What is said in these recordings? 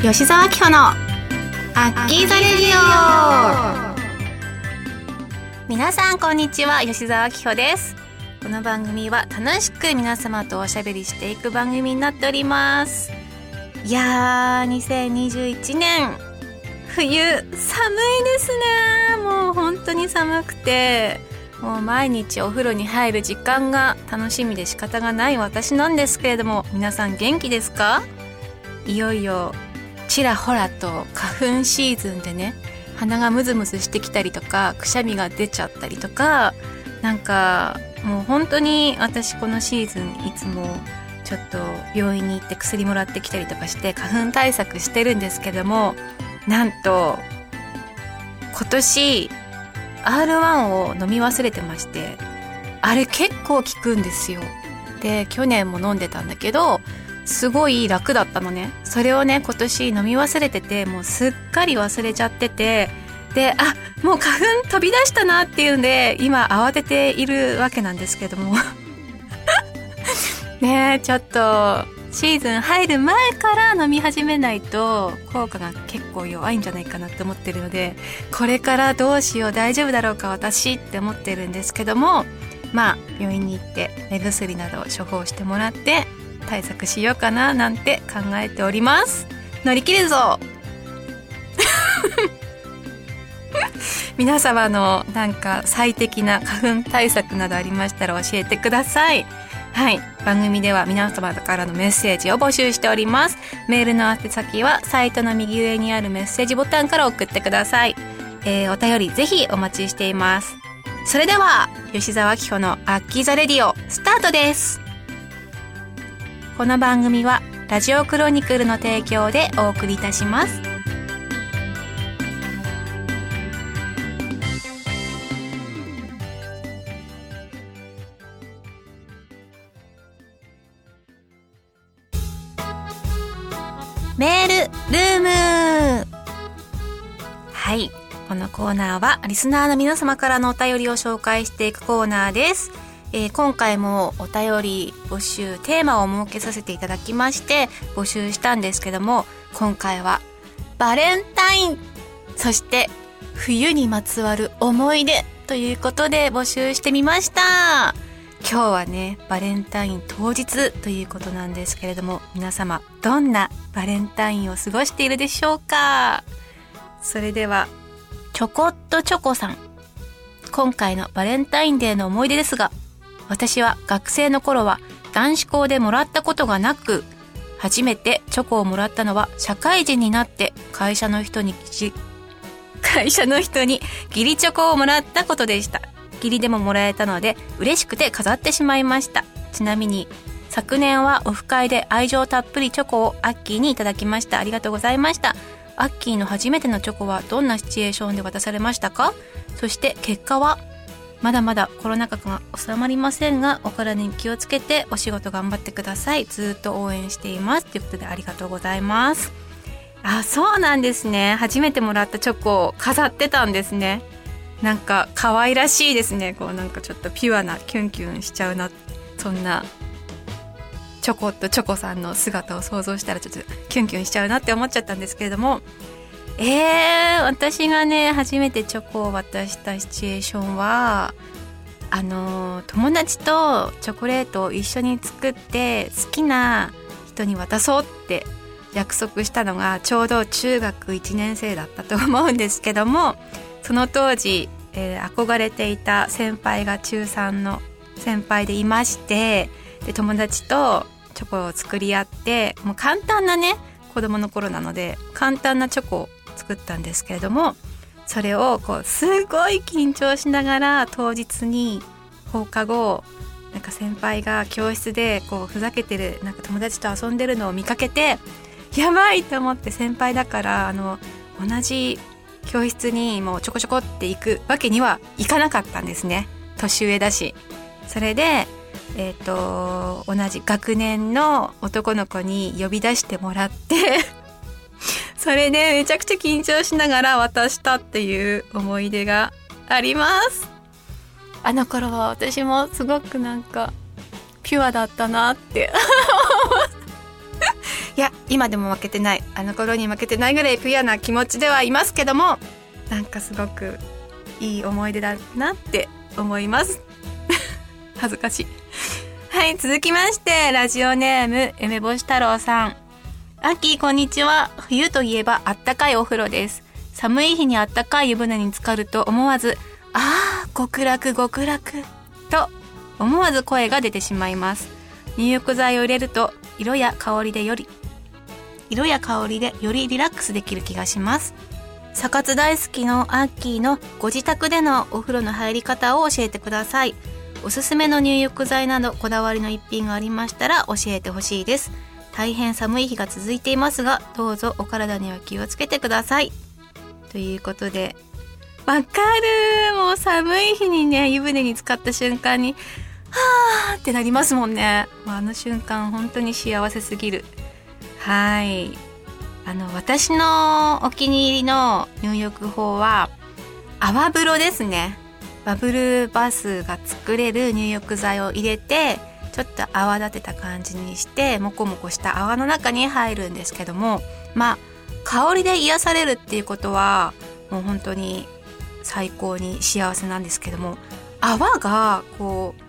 吉沢明穂のアッキーザレディオ。皆さんこんにちは吉沢明穂です。この番組は楽しく皆様とおしゃべりしていく番組になっております。いやー2021年。冬寒いですね。もう本当に寒くて。もう毎日お風呂に入る時間が楽しみで仕方がない私なんですけれども皆さん元気ですか？いよいよちらほらと花粉シーズンでね鼻がムズムズしてきたりとかくしゃみが出ちゃったりとかなんかもう本当に私このシーズンいつもちょっと病院に行って薬もらってきたりとかして花粉対策してるんですけどもなんと今年 R1 を飲み忘れてましてあれ結構効くんですよ。で去年も飲んでたんだけどすごい楽だったのね。それをね今年飲み忘れててもうすっかり忘れちゃっててであもう花粉飛び出したなっていうんで今慌てているわけなんですけども。ねえちょっとシーズン入る前から飲み始めないと効果が結構弱いんじゃないかなって思ってるのでこれからどうしよう大丈夫だろうか私って思ってるんですけどもまあ病院に行って目薬などを処方してもらって対策しようかななんて考えております。乗り切るぞ。皆様のなんか最適な花粉対策などありましたら教えてください。はい。番組では皆様からのメッセージを募集しております。メールの宛先はサイトの右上にあるメッセージボタンから送ってください、えー、お便りぜひお待ちしています。それでは吉沢明子のアッキーザレディオスタートです。この番組はラジオクロニクルの提供でお送りいたします。メールルーム。はい。このコーナーはリスナーの皆様からのお便りを紹介していくコーナーです。えー、今回もお便り募集テーマを設けさせていただきまして募集したんですけども今回はバレンタインそして冬にまつわる思い出ということで募集してみました。今日はねバレンタイン当日ということなんですけれども皆様どんなバレンタインを過ごしているでしょうか？それではちょこっとチョコさん今回のバレンタインデーの思い出ですが私は学生の頃は男子校でもらったことがなく初めてチョコをもらったのは社会人になって会社の人に 会社の人に義理チョコをもらったことでした。義理でももらえたので嬉しくて飾ってしまいました。ちなみに昨年はオフ会で愛情たっぷりチョコをアッキーにいただきました。ありがとうございました。アッキーの初めてのチョコはどんなシチュエーションで渡されましたか？そして結果は？まだまだコロナ禍が収まりませんがお体に気をつけてお仕事頑張ってください。ずっと応援しています。ということでありがとうございます。あそうなんですね。初めてもらったチョコを飾ってたんですね。なんか可愛らしいですね。こうなんかちょっとピュアなキュンキュンしちゃうな。そんなチョコとチョコさんの姿を想像したらちょっとキュンキュンしちゃうなって思っちゃったんですけれどもえー、私がね初めてチョコを渡したシチュエーションはあの友達とチョコレートを一緒に作って好きな人に渡そうって約束したのがちょうど中学1年生だったと思うんですけども その当時、えー、憧れていた先輩が中3の先輩でいましてで友達とチョコを作り合ってもう簡単なね子供の頃なので簡単なチョコを作ったんですけれどもそれをこうすごい緊張しながら当日に放課後なんか先輩が教室でこうふざけてるなんか友達と遊んでるのを見かけてやばいと思って先輩だからあの同じ教室にもうちょこちょこって行くわけにはいかなかったんですね。年上だし。それでえっ、ー、と同じ学年の男の子に呼び出してもらって それでめちゃくちゃ緊張しながら渡したっていう思い出があります。あの頃は私もすごくなんかピュアだったなって。いや今でも負けてない。あの頃に負けてないぐらいピュアな気持ちではいますけどもなんかすごくいい思い出だなって思います。恥ずかしい。はい続きましてラジオネーム梅干し太郎さん。アッキーこんにちは。冬といえばあったかいお風呂です。寒い日にあったかい湯船に浸かると思わずああ極楽極楽と思わず声が出てしまいます。入浴剤を入れると色や香りでより色や香りでよりリラックスできる気がします。サカツ大好きのアッキーのご自宅でのお風呂の入り方を教えてください。おすすめの入浴剤などこだわりの一品がありましたら教えてほしいです。大変寒い日が続いていますがどうぞお体には気をつけてください。ということでわかるもう寒い日にね湯船に浸かった瞬間にはーってなりますもんね。あの瞬間本当に幸せすぎる。はい。あの私のお気に入りの入浴法は泡風呂ですね。バブルバスが作れる入浴剤を入れてちょっと泡立てた感じにしてモコモコした泡の中に入るんですけどもまあ香りで癒されるっていうことはもう本当に最高に幸せなんですけども泡がこう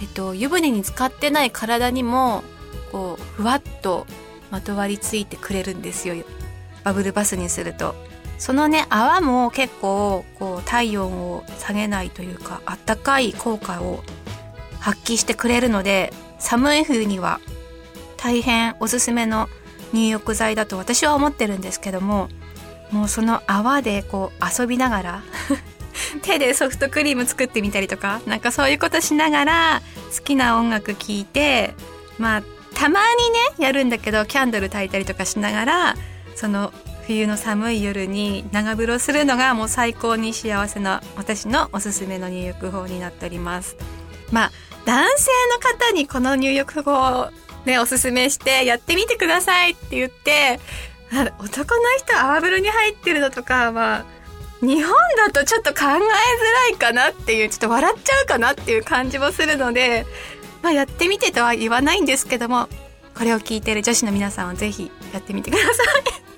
えっと、湯船に浸かってない体にもこうふわっとまとわりついてくれるんですよ。バブルバスにすると。そのね泡も結構こう体温を下げないというかあったかい効果を発揮してくれるので寒い冬には大変おすすめの入浴剤だと私は思ってるんですけどももうその泡でこう遊びながら 手でソフトクリーム作ってみたりとかなんかそういうことしながら好きな音楽聴いてまあたまにねやるんだけどキャンドル焚いたりとかしながらその冬の寒い夜に長風呂するのがもう最高に幸せな私のおすすめの入浴法になっております。まあ男性の方にこの入浴法をねおすすめしてやってみてくださいって言って男の人泡風呂に入ってるのとかは日本だとちょっと考えづらいかなっていうちょっと笑っちゃうかなっていう感じもするので、まあ、やってみてとは言わないんですけどもこれを聞いてる女子の皆さんはぜひやってみてください。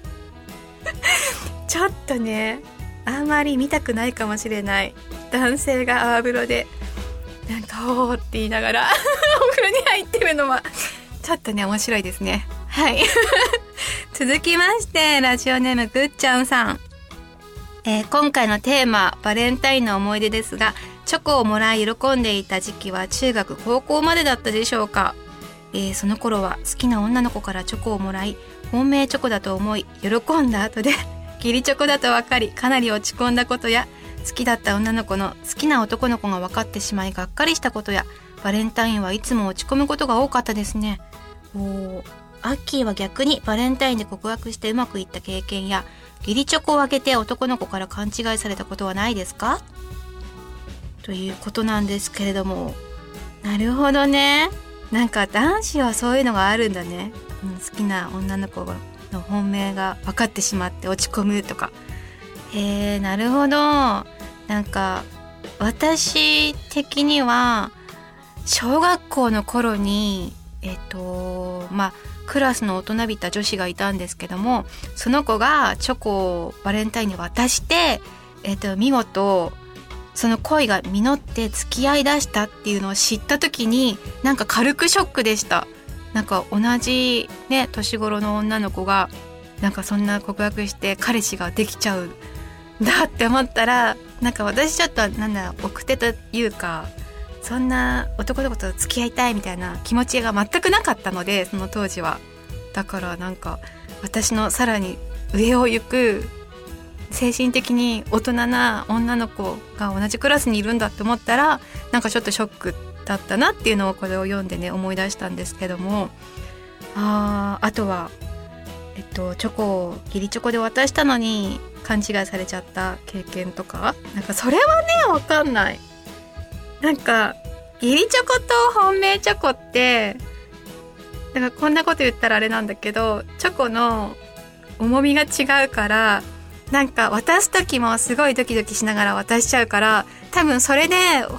ちょっとねあんまり見たくないかもしれない。男性が泡風呂でなんか「おお」って言いながら お風呂に入ってるのはちょっとね面白いですね。はい。続きましてラジオネームぐっちゃんさん。えー、今回のテーマバレンタインの思い出ですがチョコをもらい喜んでいた時期は中学高校までだったでしょうか、えー、その頃は好きな女の子からチョコをもらい本命チョコだと思い喜んだ後で 義理チョコだと分かりかなり落ち込んだことや好きだった女の子の好きな男の子が分かってしまいがっかりしたことやバレンタインはいつも落ち込むことが多かったですね。おアッキーは逆にバレンタインで告白してうまくいった経験や義理チョコをあげて男の子から勘違いされたことはないですか？ということなんですけれども。なるほどね。なんか男子はそういうのがあるんだね、うん、好きな女の子の本命が分かってしまって落ち込むとか。へえなるほど。なんか私的には小学校の頃にえっとまあクラスの大人びた女子がいたんですけどもその子がチョコをバレンタインに渡して、えっと、見事その恋が実って付き合いだしたっていうのを知った時になんか軽くショックでした。なんか同じね年頃の女の子がなんかそんな告白して彼氏ができちゃうんだって思ったらなんか私ちょっとなんだ奥手というかそんな男の子と付き合いたいみたいな気持ちが全くなかったのでその当時は。だからなんか私のさらに上を行く精神的に大人な女の子が同じクラスにいるんだって思ったらなんかちょっとショックだったなっていうのをこれを読んでね思い出したんですけども。ああとはえっとチョコを義理チョコで渡したのに勘違いされちゃった経験とか？なんかそれはねわかんない。なんか、義理チョコと本命チョコって、なんかこんなこと言ったらあれなんだけど、チョコの重みが違うから、なんか渡す時もすごいドキドキしながら渡しちゃうから、多分それで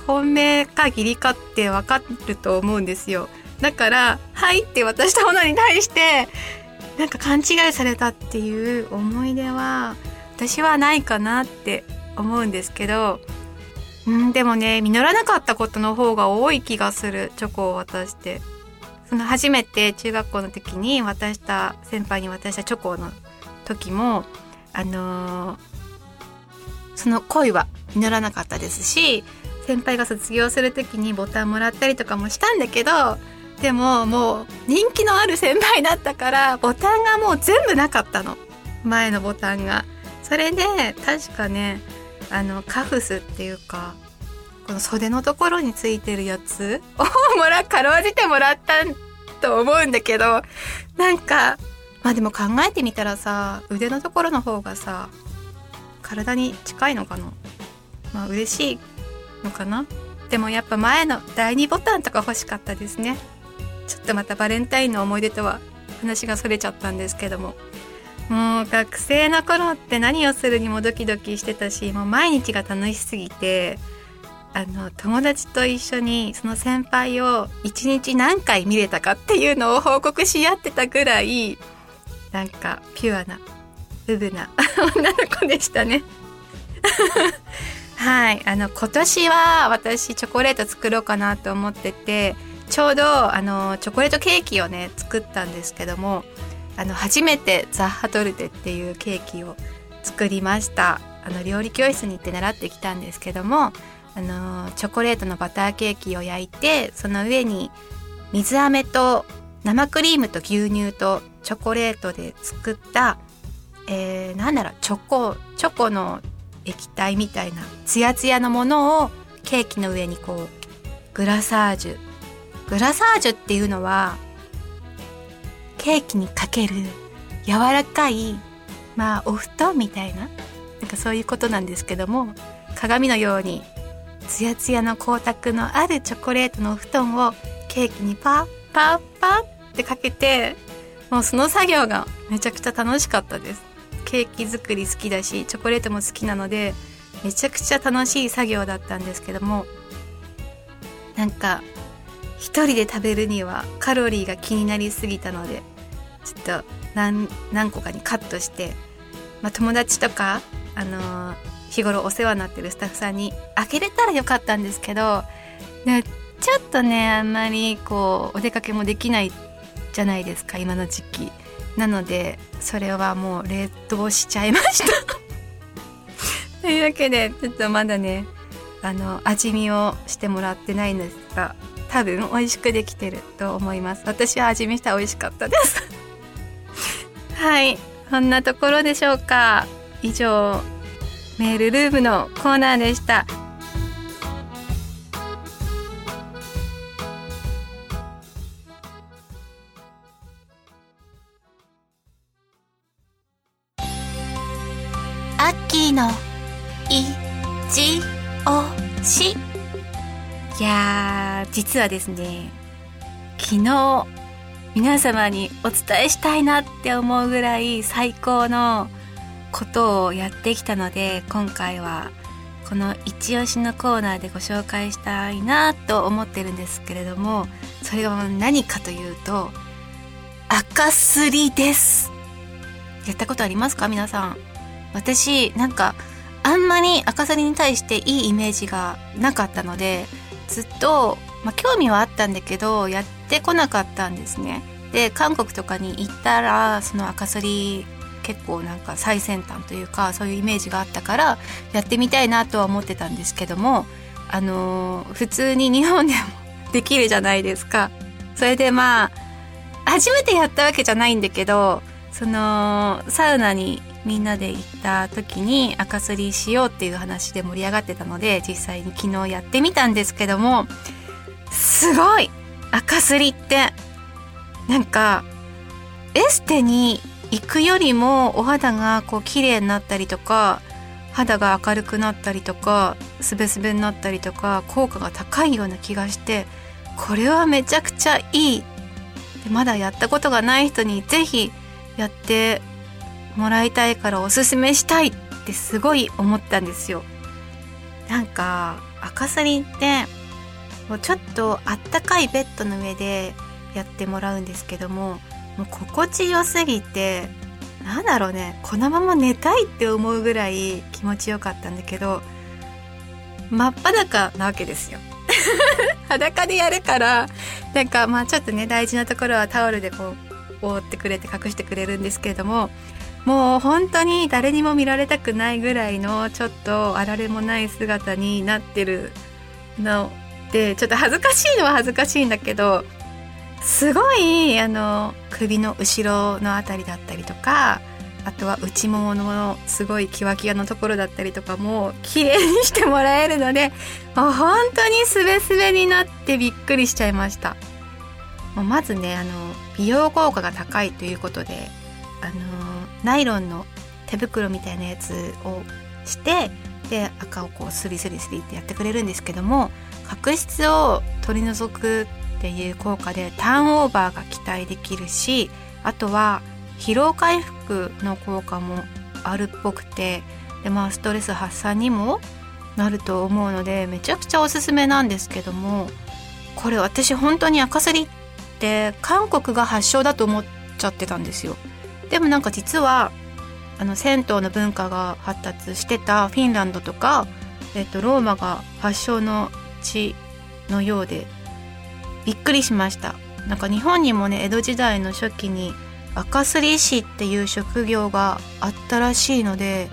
本命か義理かってわかると思うんですよ。だから、はいって渡したものに対して、なんか勘違いされたっていう思い出は私はないかなって思うんですけどうんでもね実らなかったことの方が多い気がするチョコを渡してその初めて中学校の時に渡した先輩に渡したチョコの時もあのー、その恋は実らなかったですし先輩が卒業する時にボタンもらったりとかもしたんだけどでももう人気のある先輩だったからボタンがもう全部なかったの。前のボタンが。それで確かねあのカフスっていうかこの袖のところについてるやつをもらかろうじてもらったと思うんだけどなんかまあでも考えてみたらさ腕のところの方がさ体に近いのかな？まあ嬉しいのかな？でもやっぱ前の第2ボタンとか欲しかったですね。ちょっとまたバレンタインの思い出とは話がそれちゃったんですけども。もう学生の頃って何をするにもドキドキしてたしもう毎日が楽しすぎてあの友達と一緒にその先輩を一日何回見れたかっていうのを報告し合ってたぐらいなんかピュアなウブな 女の子でしたね。はい。あの今年は私チョコレート作ろうかなと思っててちょうどあのチョコレートケーキをね作ったんですけどもあの初めてザッハトルテっていうケーキを作りました。あの料理教室に行って習ってきたんですけどもあのチョコレートのバターケーキを焼いてその上に水飴と生クリームと牛乳とチョコレートで作った、えー、なんだろうチョコチョコの液体みたいなツヤツヤのものをケーキの上にこうグラサージュ。グラサージュっていうのはケーキにかける柔らかいまあお布団みたいななんかそういうことなんですけども鏡のようにツヤツヤの光沢のあるチョコレートのお布団をケーキにパッパッパッってかけてもうその作業がめちゃくちゃ楽しかったです。ケーキ作り好きだしチョコレートも好きなのでめちゃくちゃ楽しい作業だったんですけどもなんか一人で食べるにはカロリーが気になりすぎたのでちょっと何何個かにカットして、まあ、友達とか、あのー、日頃お世話になってるスタッフさんにあげれたらよかったんですけど、ちょっとねあんまりこうお出かけもできないじゃないですか今の時期。なのでそれはもう冷凍しちゃいました。というわけでちょっとまだねあの味見をしてもらってないんですが多分美味しくできてると思います。私は味見したら美味しかったです。はい。こんなところでしょうか。以上メールルームのコーナーでした。アッキーのいちおし。いや実はですね昨日皆様にお伝えしたいなって思うぐらい最高のことをやってきたので今回はこの一押しのコーナーでご紹介したいなと思ってるんですけれどもそれが何かというと赤すりです。やったことありますか？皆さん。私なんかあんまり赤すりに対していいイメージがなかったのでずっと、まあ、興味はあったんだけどやってこなかったんですね。で韓国とかに行ったらその赤すり結構なんか最先端というかそういうイメージがあったからやってみたいなとは思ってたんですけどもあのー、普通に日本でもできるじゃないですか。それでまあ初めてやったわけじゃないんだけどそのサウナにみんなで行った時に赤すりしようっていう話で盛り上がってたので実際に昨日やってみたんですけどもすごい!赤すりってなんかエステに行くよりもお肌がこう綺麗になったりとか肌が明るくなったりとかすべすべになったりとか効果が高いような気がしてこれはめちゃくちゃいい。まだやったことがない人に是非やってもらいたいからおすすめしたいってすごい思ったんですよ。なんか赤サリンってもうちょっとあったかいベッドの上でやってもらうんですけどももう心地よすぎてなんだろうねこのまま寝たいって思うぐらい気持ちよかったんだけど真っ裸なわけですよ 裸でやるからなんかまあちょっとね大事なところはタオルでこう覆ってくれて隠してくれるんですけれどももう本当に誰にも見られたくないぐらいのちょっとあられもない姿になってるのでちょっと恥ずかしいのは恥ずかしいんだけどすごいあの首の後ろの辺りだったりとかあとは内もものすごいキワキワのところだったりとかも綺麗にしてもらえるのでもう本当にスベスベになってびっくりしちゃいました。もうまずねあの美容効果が高いということであのナイロンの手袋みたいなやつをしてで赤をこうスリスリスリってやってくれるんですけども角質を取り除くっていう効果でターンオーバーが期待できるしあとは疲労回復の効果もあるっぽくてでまあストレス発散にもなると思うのでめちゃくちゃおすすめなんですけどもこれ私本当に赤すりって韓国が発祥だと思っちゃってたんですよ。でもなんか実はあの銭湯の文化が発達してたフィンランドとか、えっと、ローマが発祥の地のようでびっくりしました。なんか日本にもね江戸時代の初期に赤すり師っていう職業があったらしいので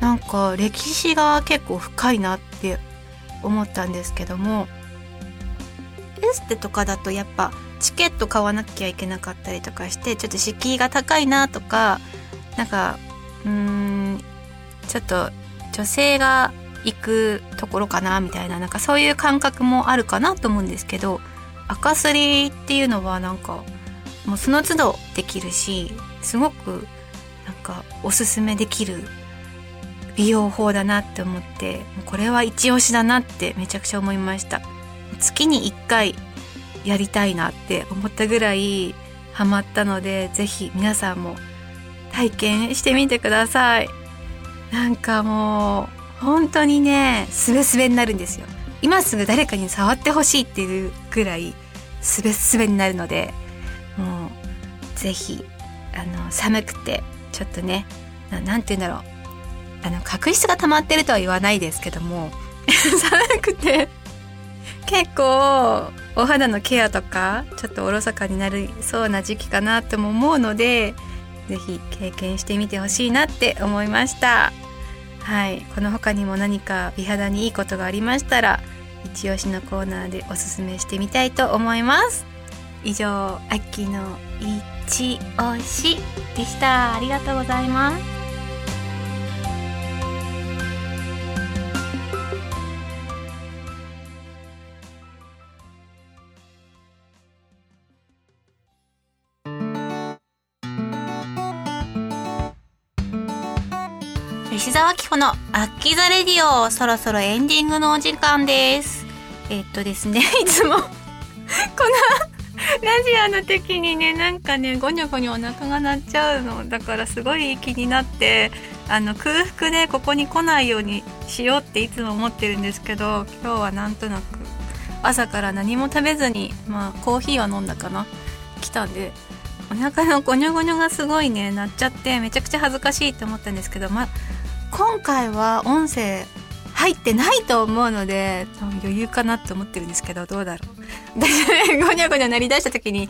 なんか歴史が結構深いなって思ったんですけども。エステとかだとやっぱチケット買わなきゃいけなかったりとかしてちょっと敷居が高いなとかなんかうんちょっと女性が行くところかなみたいななんかそういう感覚もあるかなと思うんですけど赤すりっていうのはなんかもうその都度できるしすごくなんかおすすめできる美容法だなって思ってこれは一押しだなってめちゃくちゃ思いました。月に1回やりたいなって思ったぐらいハマったのでぜひ皆さんも体験してみてください。なんかもう本当にねスベスベになるんですよ。今すぐ誰かに触ってほしいっていうぐらいスベスベになるのでもうぜひあの寒くてちょっとね何て言うんだろう。あの角質が溜まってるとは言わないですけども 寒くて結構お肌のケアとかちょっとおろそかになりそうな時期かなとも思うので是非経験してみてほしいなって思いました。はい。この他にも何か美肌にいいことがありましたら一押しのコーナーでおすすめしてみたいと思います。以上秋の一押しでした。ありがとうございます。石沢紀穂のアッキザレディオそろそろエンディングのお時間です。えっとですね いつもこのラジオの時にねなんかねゴニョゴニョお腹が鳴っちゃうの。だからすごい気になってあの空腹でここに来ないようにしようっていつも思ってるんですけど今日はなんとなく朝から何も食べずにまあコーヒーは飲んだかな。来たんでお腹のゴニョゴニョがすごいね鳴っちゃってめちゃくちゃ恥ずかしいって思ったんですけどま今回は音声入ってないと思うので余裕かなって思ってるんですけどどうだろう。私ねゴニャゴニャ鳴り出した時に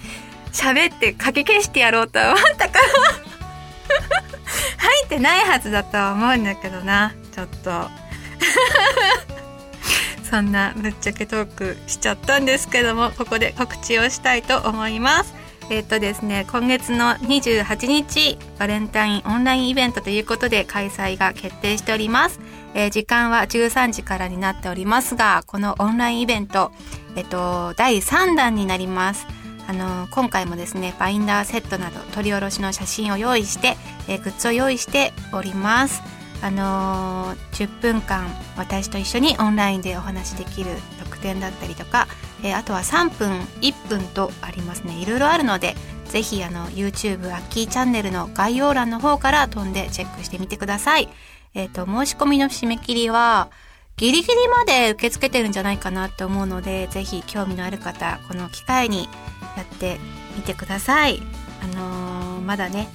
喋ってかき消してやろうと思ったから 入ってないはずだとは思うんだけどなちょっと。そんなぶっちゃけトークしちゃったんですけどもここで告知をしたいと思います。えっ、とですね今月の28日バレンタインオンラインイベントということで開催が決定しております、えー、時間は13時からになっておりますがこのオンラインイベントえっ、と第3弾になります。あの今回もですねバインダーセットなど取り下ろしの写真を用意して、え、グッズを用意しております。あの、10分間私と一緒にオンラインでお話しできる特典だったりとかえー、あとは3分1分とありますねいろいろあるのでぜひあの YouTube アッキーチャンネルの概要欄の方から飛んでチェックしてみてください。えっ、ー、と、申し込みの締め切りはギリギリまで受け付けてるんじゃないかなって思うので、ぜひ興味のある方、この機会にやってみてください。あのー、まだね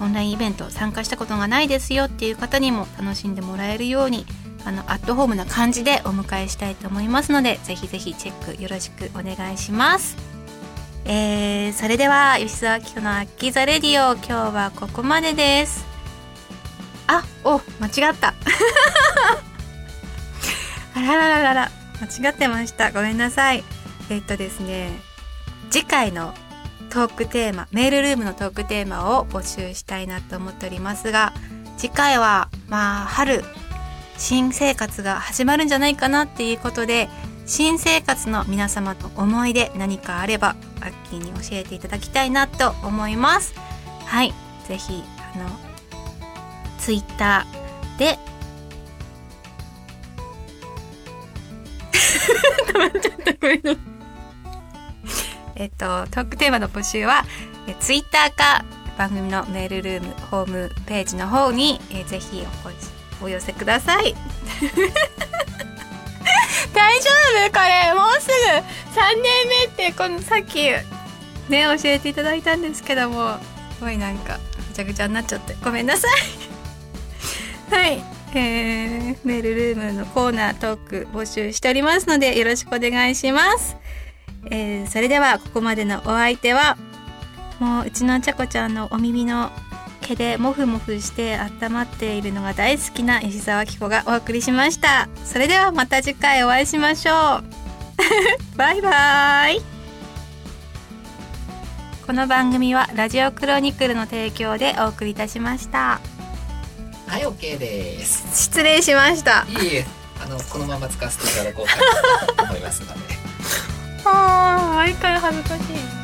オンラインイベント参加したことがないですよっていう方にも楽しんでもらえるようにあのアットホームな感じでお迎えしたいと思いますのでぜひぜひチェックよろしくお願いします。えー、それでは吉沢明子のアッキーザレディオ今日はここまでです。あお間違った。あららららら間違ってました。ごめんなさい。えっとですね次回のトークテーマメールルームのトークテーマを募集したいなと思っておりますが次回はまあ春新生活が始まるんじゃないかなっていうことで新生活の皆様と思い出何かあればアッキーに教えていただきたいなと思います。はい。ぜひあのツイッターで。止まっちゃったごめんなさい。えっとトークテーマの募集はえツイッターか番組のメールルームホームページの方にえぜひおお寄せください。大丈夫これもうすぐ3年目ってこのさっきね教えていただいたんですけどもすごいなんかぐちゃぐちゃになっちゃってごめんなさい。はいえー、メールルームのコーナートーク募集しておりますのでよろしくお願いします。えー、それではここまでのお相手はもううちのちゃこちゃんのお耳の毛でモフモフして温まっているのが大好きな石沢紀子がお送りしました。それではまた次回お会いしましょう。バイバイ。この番組はラジオクロニクルの提供でお送りいたしました。はい OK です。失礼しました。いいえ。あのこのまま使わせていただこうかと思いますので。ああ毎回恥ずかしい